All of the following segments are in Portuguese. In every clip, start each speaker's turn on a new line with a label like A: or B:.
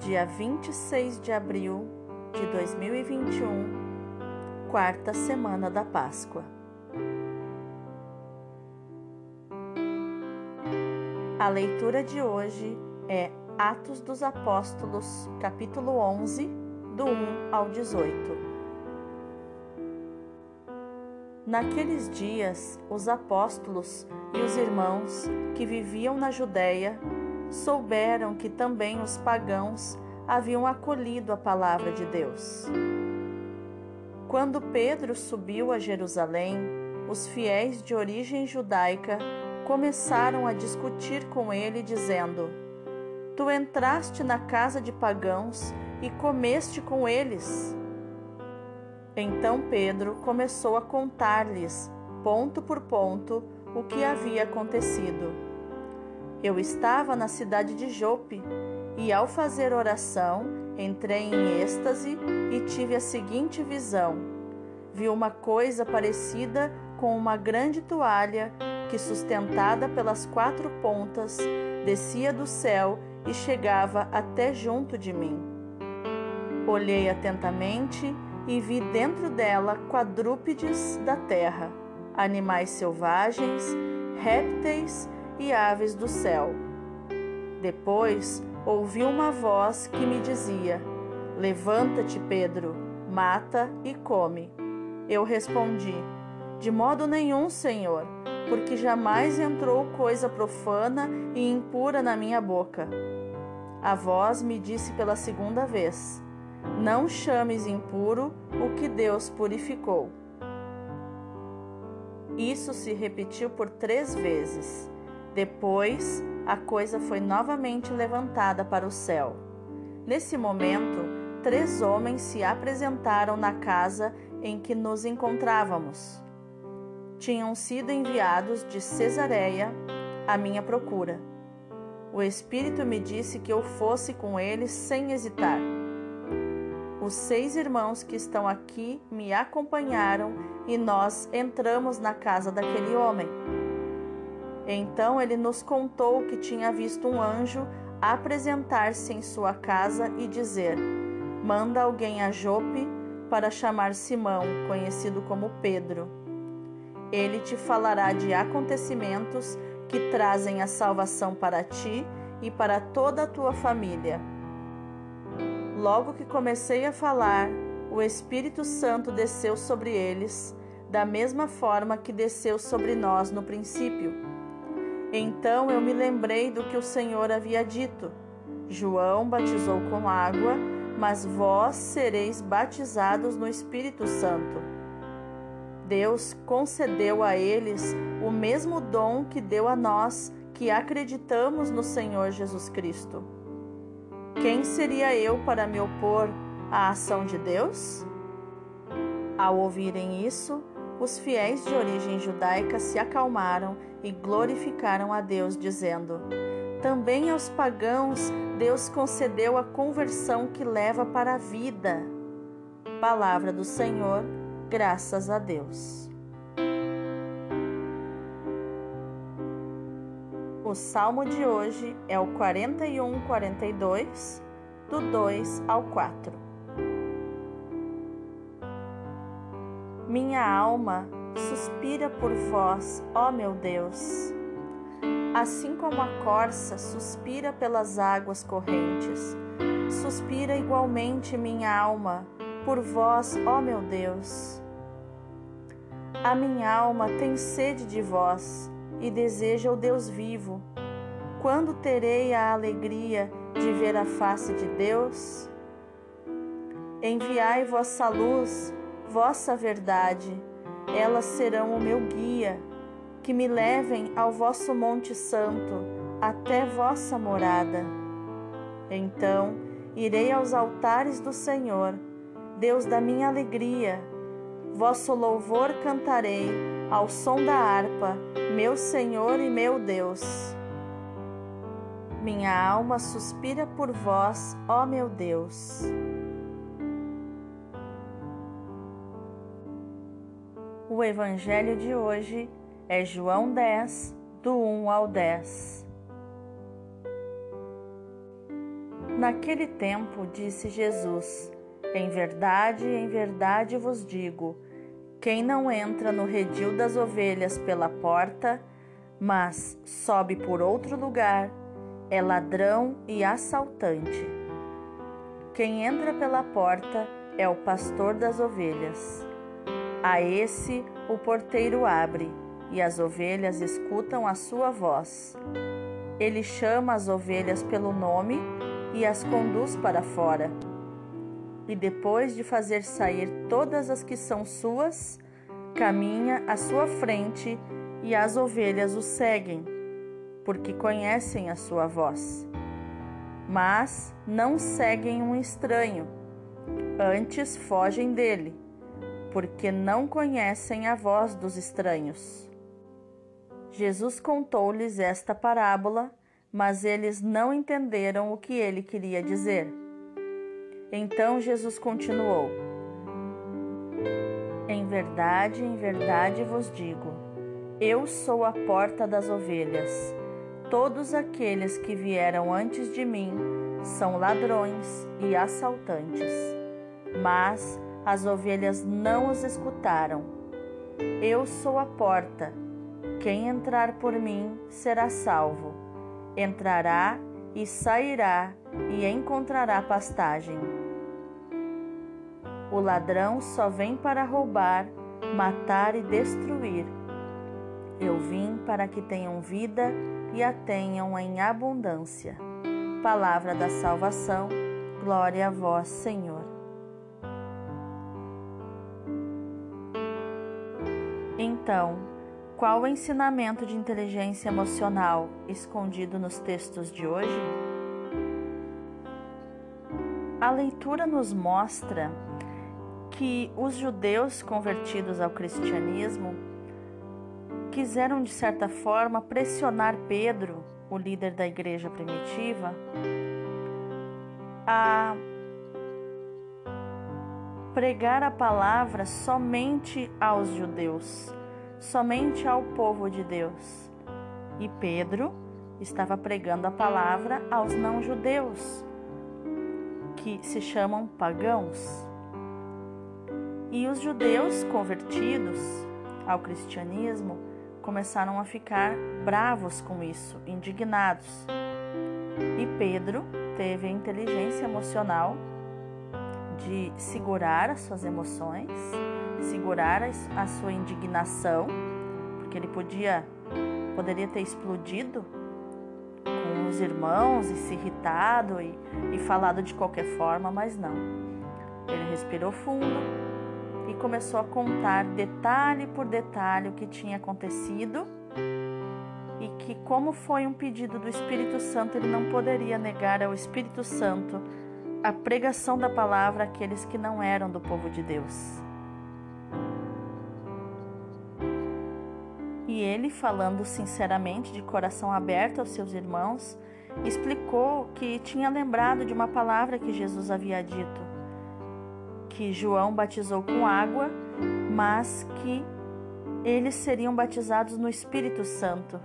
A: dia 26 de abril de 2021, quarta semana da Páscoa. A leitura de hoje é Atos dos Apóstolos, capítulo 11, do 1 ao 18. Naqueles dias, os apóstolos e os irmãos que viviam na Judéia souberam que também os pagãos haviam acolhido a palavra de Deus. Quando Pedro subiu a Jerusalém, os fiéis de origem judaica começaram a discutir com ele, dizendo: Tu entraste na casa de pagãos e comeste com eles. Então Pedro começou a contar-lhes, ponto por ponto, o que havia acontecido. Eu estava na cidade de Jope e, ao fazer oração, entrei em êxtase e tive a seguinte visão: vi uma coisa parecida com uma grande toalha que, sustentada pelas quatro pontas, descia do céu e chegava até junto de mim. Olhei atentamente e vi dentro dela quadrúpedes da terra, animais selvagens, répteis e aves do céu. Depois ouvi uma voz que me dizia: Levanta-te, Pedro, mata e come. Eu respondi: De modo nenhum, Senhor, porque jamais entrou coisa profana e impura na minha boca. A voz me disse pela segunda vez: Não chames impuro o que Deus purificou. Isso se repetiu por três vezes. Depois, a coisa foi novamente levantada para o céu. Nesse momento, três homens se apresentaram na casa em que nos encontrávamos. Tinham sido enviados de Cesareia à minha procura. O Espírito me disse que eu fosse com eles sem hesitar. Os seis irmãos que estão aqui me acompanharam e nós entramos na casa daquele homem. Então ele nos contou que tinha visto um anjo apresentar-se em sua casa e dizer: Manda alguém a Jope para chamar Simão, conhecido como Pedro. Ele te falará de acontecimentos que trazem a salvação para ti e para toda a tua família. Logo que comecei a falar, o Espírito Santo desceu sobre eles, da mesma forma que desceu sobre nós no princípio então eu me lembrei do que o Senhor havia dito: João batizou com água, mas vós sereis batizados no Espírito Santo. Deus concedeu a eles o mesmo dom que deu a nós que acreditamos no Senhor Jesus Cristo. Quem seria eu para me opor à ação de Deus? Ao ouvirem isso, os fiéis de origem judaica se acalmaram e glorificaram a Deus, dizendo: Também aos pagãos Deus concedeu a conversão que leva para a vida. Palavra do Senhor, graças a Deus. O salmo de hoje é o 41, 42, do 2 ao 4. Minha alma suspira por vós, ó meu Deus. Assim como a corça suspira pelas águas correntes, suspira igualmente minha alma por vós, ó meu Deus. A minha alma tem sede de vós e deseja o Deus vivo. Quando terei a alegria de ver a face de Deus? Enviai vossa luz vossa verdade, elas serão o meu guia, que me levem ao vosso Monte Santo, até vossa morada. Então irei aos altares do Senhor, Deus da minha alegria. Vosso louvor cantarei ao som da harpa, meu Senhor e meu Deus. Minha alma suspira por vós, ó meu Deus. O evangelho de hoje é João 10, do 1 ao 10. Naquele tempo disse Jesus: Em verdade, em verdade vos digo: quem não entra no redil das ovelhas pela porta, mas sobe por outro lugar, é ladrão e assaltante. Quem entra pela porta é o pastor das ovelhas. A esse o porteiro abre, e as ovelhas escutam a sua voz. Ele chama as ovelhas pelo nome e as conduz para fora. E depois de fazer sair todas as que são suas, caminha à sua frente e as ovelhas o seguem, porque conhecem a sua voz. Mas não seguem um estranho, antes fogem dele, porque não conhecem a voz dos estranhos. Jesus contou-lhes esta parábola mas eles não entenderam o que ele queria dizer. Então Jesus continuou: Em verdade, em verdade vos digo, eu sou a porta das ovelhas. Todos aqueles que vieram antes de mim são ladrões e assaltantes, mas as ovelhas não os escutaram. Eu sou a porta. Quem entrar por mim será salvo entrará e sairá e encontrará pastagem. O ladrão só vem para roubar, matar e destruir. Eu vim para que tenham vida e a tenham em abundância. Palavra da salvação, glória a vós, Senhor. Então, qual o ensinamento de inteligência emocional escondido nos textos de hoje? A leitura nos mostra que os judeus convertidos ao cristianismo quiseram, de certa forma, pressionar Pedro, o líder da igreja primitiva, a pregar a palavra somente aos judeus somente ao povo de Deus. E Pedro estava pregando a palavra aos não-judeus, que se chamam pagãos. E os judeus convertidos ao cristianismo começaram a ficar bravos com isso, indignados. E Pedro teve a inteligência emocional de segurar as suas emoções segurar a sua indignação, porque ele podia poderia ter explodido com os irmãos e se irritado e, e falado de qualquer forma, mas não. Ele respirou fundo e começou a contar detalhe por detalhe o que tinha acontecido e que, como foi um pedido do Espírito Santo, ele não poderia negar ao Espírito Santo a pregação da palavra àqueles que não eram do povo de Deus. E ele, falando sinceramente, de coração aberto aos seus irmãos, explicou que tinha lembrado de uma palavra que Jesus havia dito, que João batizou com água, mas que eles seriam batizados no Espírito Santo.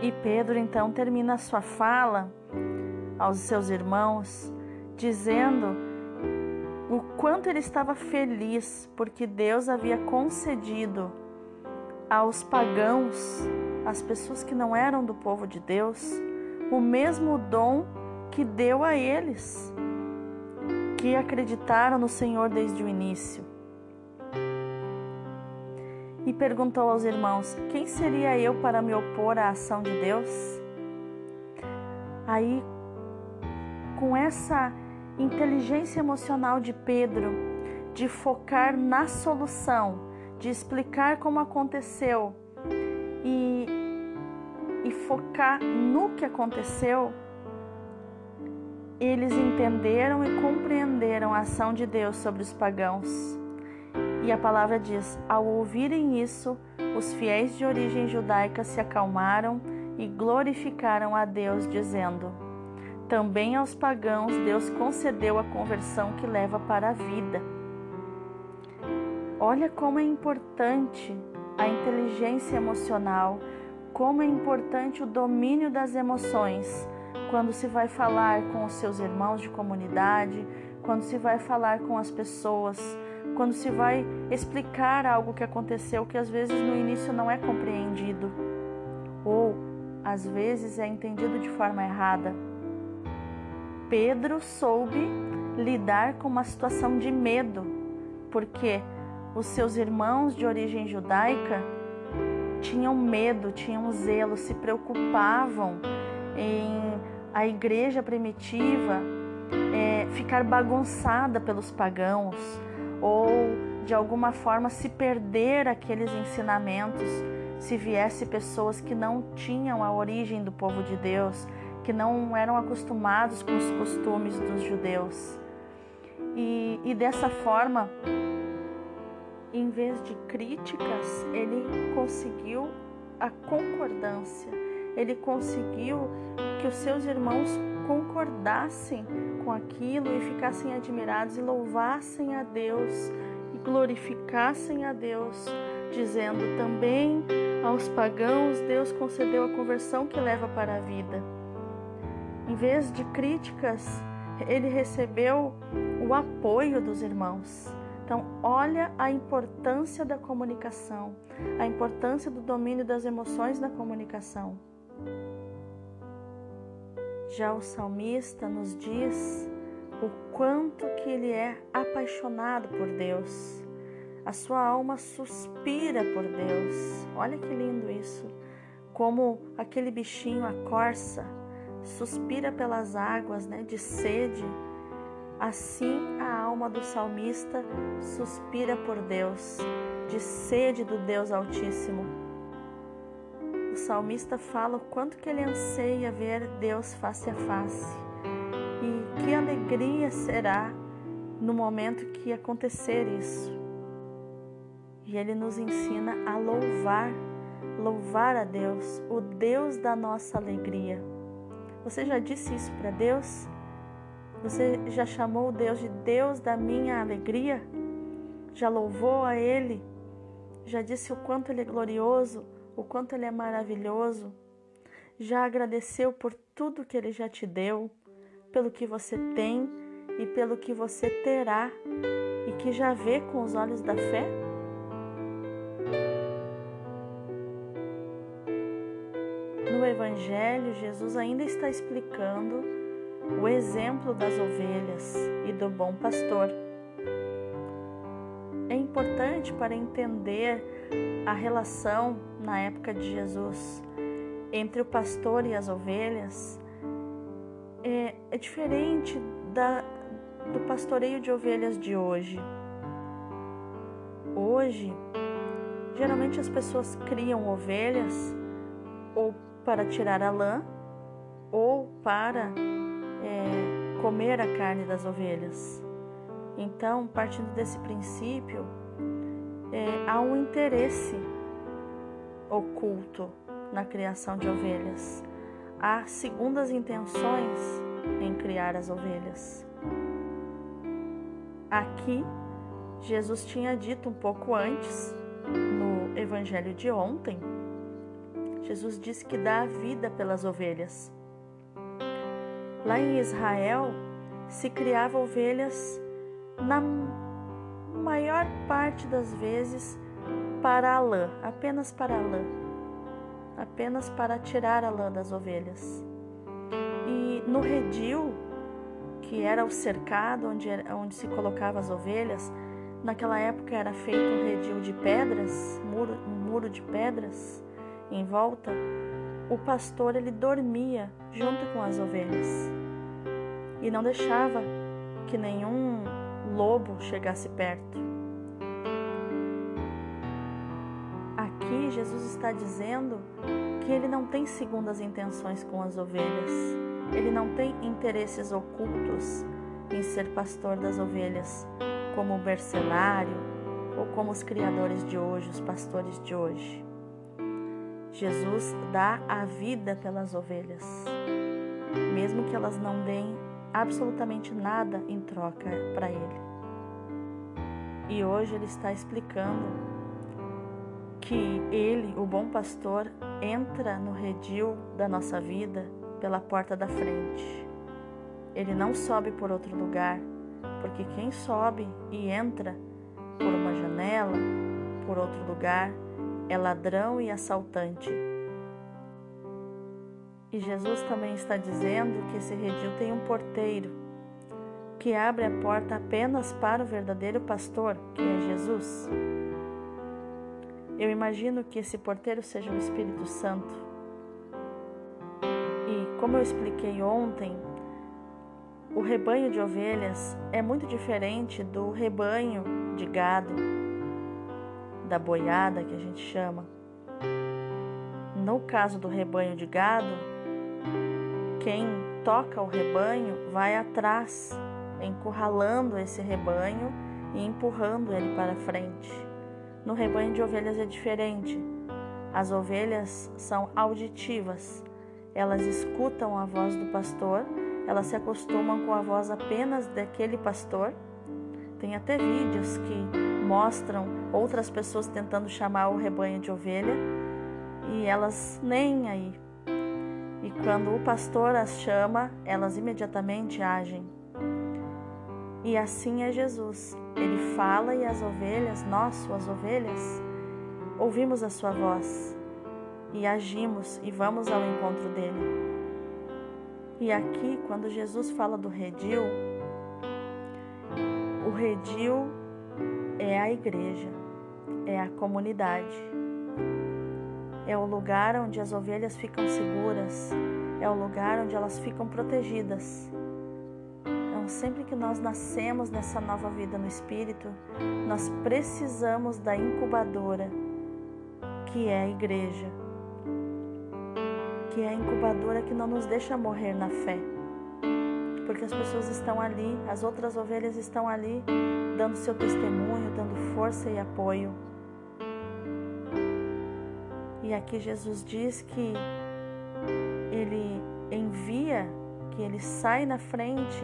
A: E Pedro então termina sua fala aos seus irmãos, dizendo o quanto ele estava feliz porque Deus havia concedido aos pagãos, às pessoas que não eram do povo de Deus, o mesmo dom que deu a eles, que acreditaram no Senhor desde o início. E perguntou aos irmãos: Quem seria eu para me opor à ação de Deus? Aí, com essa inteligência emocional de Pedro de focar na solução, de explicar como aconteceu e e focar no que aconteceu, eles entenderam e compreenderam a ação de Deus sobre os pagãos. E a palavra diz: ao ouvirem isso, os fiéis de origem judaica se acalmaram e glorificaram a Deus, dizendo: Também aos pagãos Deus concedeu a conversão que leva para a vida. Olha como é importante a inteligência emocional, como é importante o domínio das emoções quando se vai falar com os seus irmãos de comunidade, quando se vai falar com as pessoas, quando se vai explicar algo que aconteceu que às vezes no início não é compreendido ou às vezes é entendido de forma errada. Pedro soube lidar com uma situação de medo, porque os seus irmãos de origem judaica tinham medo, tinham zelo, se preocupavam em a igreja primitiva é, ficar bagunçada pelos pagãos ou de alguma forma se perder aqueles ensinamentos se viesse pessoas que não tinham a origem do povo de Deus, que não eram acostumados com os costumes dos judeus. E, e dessa forma, em vez de críticas, ele conseguiu a concordância, ele conseguiu que os seus irmãos concordassem com aquilo e ficassem admirados e louvassem a Deus e glorificassem a Deus, dizendo também aos pagãos Deus concedeu a conversão que leva para a vida. Em vez de críticas, ele recebeu o apoio dos irmãos. Então, olha a importância da comunicação, a importância do domínio das emoções na comunicação. Já o salmista nos diz o quanto que ele é apaixonado por Deus. A sua alma suspira por Deus. Olha que lindo isso. Como aquele bichinho, a corça, suspira pelas águas, né, de sede Assim a alma do salmista suspira por Deus, de sede do Deus Altíssimo. O salmista fala o quanto que ele anseia ver Deus face a face e que alegria será no momento que acontecer isso. E ele nos ensina a louvar, louvar a Deus, o Deus da nossa alegria. Você já disse isso para Deus? Você já chamou Deus de Deus da minha alegria? Já louvou a Ele? Já disse o quanto Ele é glorioso, o quanto Ele é maravilhoso? Já agradeceu por tudo que Ele já te deu, pelo que você tem e pelo que você terá e que já vê com os olhos da fé? Evangelho, Jesus ainda está explicando o exemplo das ovelhas e do bom pastor. É importante para entender a relação na época de Jesus entre o pastor e as ovelhas. É, é diferente da, do pastoreio de ovelhas de hoje. Hoje, geralmente as pessoas criam ovelhas ou para tirar a lã ou para é, comer a carne das ovelhas. Então, partindo desse princípio, é, há um interesse oculto na criação de ovelhas. Há segundas intenções em criar as ovelhas. Aqui, Jesus tinha dito um pouco antes, no evangelho de ontem, Jesus disse que dá a vida pelas ovelhas. Lá em Israel se criava ovelhas na maior parte das vezes para a lã, apenas para a lã, apenas para tirar a lã das ovelhas. E no redil, que era o cercado onde, onde se colocava as ovelhas, naquela época era feito um redil de pedras, muro, um muro de pedras em volta, o pastor ele dormia junto com as ovelhas e não deixava que nenhum lobo chegasse perto. Aqui Jesus está dizendo que ele não tem segundas intenções com as ovelhas, ele não tem interesses ocultos em ser pastor das ovelhas, como o mercenário ou como os criadores de hoje, os pastores de hoje. Jesus dá a vida pelas ovelhas, mesmo que elas não deem absolutamente nada em troca para Ele. E hoje Ele está explicando que Ele, o bom pastor, entra no redil da nossa vida pela porta da frente. Ele não sobe por outro lugar, porque quem sobe e entra por uma janela, por outro lugar, é ladrão e assaltante. E Jesus também está dizendo que esse redil tem um porteiro que abre a porta apenas para o verdadeiro pastor, que é Jesus. Eu imagino que esse porteiro seja o Espírito Santo. E como eu expliquei ontem, o rebanho de ovelhas é muito diferente do rebanho de gado, da boiada que a gente chama. No caso do rebanho de gado, quem toca o rebanho vai atrás, encurralando esse rebanho e empurrando ele para frente. No rebanho de ovelhas é diferente. As ovelhas são auditivas, elas escutam a voz do pastor elas se acostumam com a voz apenas daquele pastor. Tem até vídeos que mostram outras pessoas tentando chamar o rebanho de ovelha e elas nem aí. E quando o pastor as chama, elas imediatamente agem. E assim é Jesus. Ele fala e as ovelhas, nós, suas ovelhas, ouvimos a sua voz e agimos e vamos ao encontro dele. E aqui, quando Jesus fala do redil, o redil é a igreja, é a comunidade, é o lugar onde as ovelhas ficam seguras, é o lugar onde elas ficam protegidas. Então, sempre que nós nascemos nessa nova vida no Espírito, nós precisamos da incubadora, que é a igreja que é a incubadora que não nos deixa morrer na fé. Porque as pessoas estão ali, as outras ovelhas estão ali, dando seu testemunho, dando força e apoio. E aqui Jesus diz que ele envia, que ele sai na frente,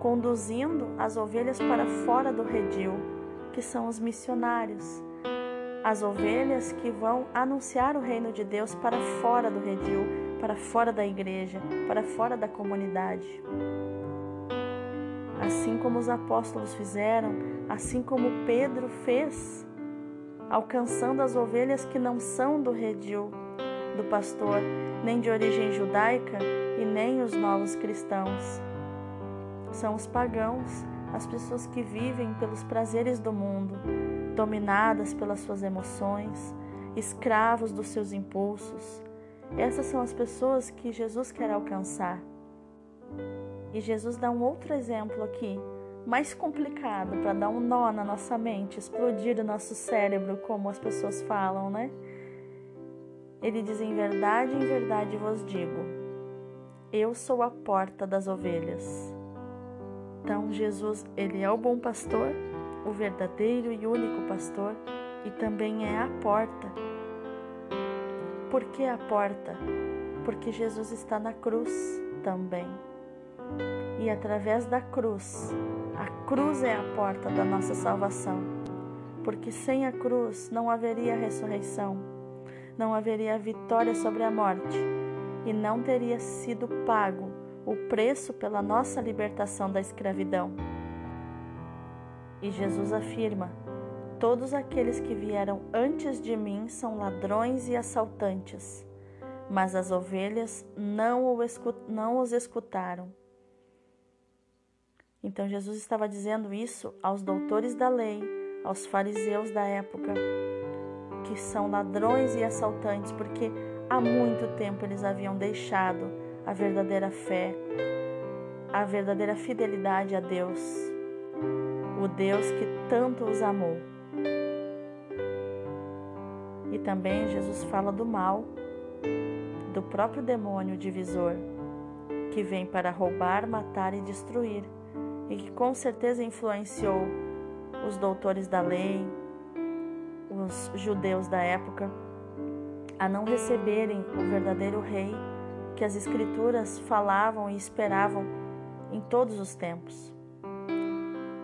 A: conduzindo as ovelhas para fora do redil, que são os missionários as ovelhas que vão anunciar o reino de Deus para fora do redil, para fora da igreja, para fora da comunidade. Assim como os apóstolos fizeram, assim como Pedro fez, alcançando as ovelhas que não são do redil do pastor, nem de origem judaica e nem os novos cristãos. São os pagãos, as pessoas que vivem pelos prazeres do mundo, dominadas pelas suas emoções, escravos dos seus impulsos. Essas são as pessoas que Jesus quer alcançar. E Jesus dá um outro exemplo aqui, mais complicado, para dar um nó na nossa mente, explodir o nosso cérebro, como as pessoas falam, né? Ele diz: Em verdade, em verdade vos digo, eu sou a porta das ovelhas. Então, Jesus, ele é o bom pastor o verdadeiro e único pastor e também é a porta. Por que a porta? Porque Jesus está na cruz também. E através da cruz, a cruz é a porta da nossa salvação. Porque sem a cruz não haveria ressurreição, não haveria vitória sobre a morte e não teria sido pago o preço pela nossa libertação da escravidão. E Jesus afirma: Todos aqueles que vieram antes de mim são ladrões e assaltantes, mas as ovelhas não, não os escutaram. Então Jesus estava dizendo isso aos doutores da lei, aos fariseus da época, que são ladrões e assaltantes, porque há muito tempo eles haviam deixado a verdadeira fé, a verdadeira fidelidade a Deus o Deus que tanto os amou. Também Jesus fala do mal do próprio demônio divisor, que vem para roubar, matar e destruir, e que com certeza influenciou os doutores da lei, os judeus da época, a não receberem o verdadeiro rei que as Escrituras falavam e esperavam em todos os tempos.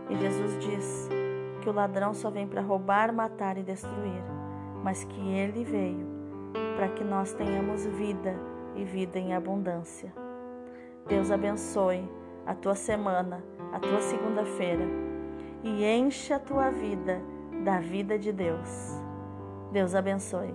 A: E Jesus diz que o ladrão só vem para roubar, matar e destruir, mas que ele veio para que nós tenhamos vida e vida em abundância. Deus abençoe a tua semana, a tua segunda-feira e encha a tua vida da vida de Deus. Deus abençoe.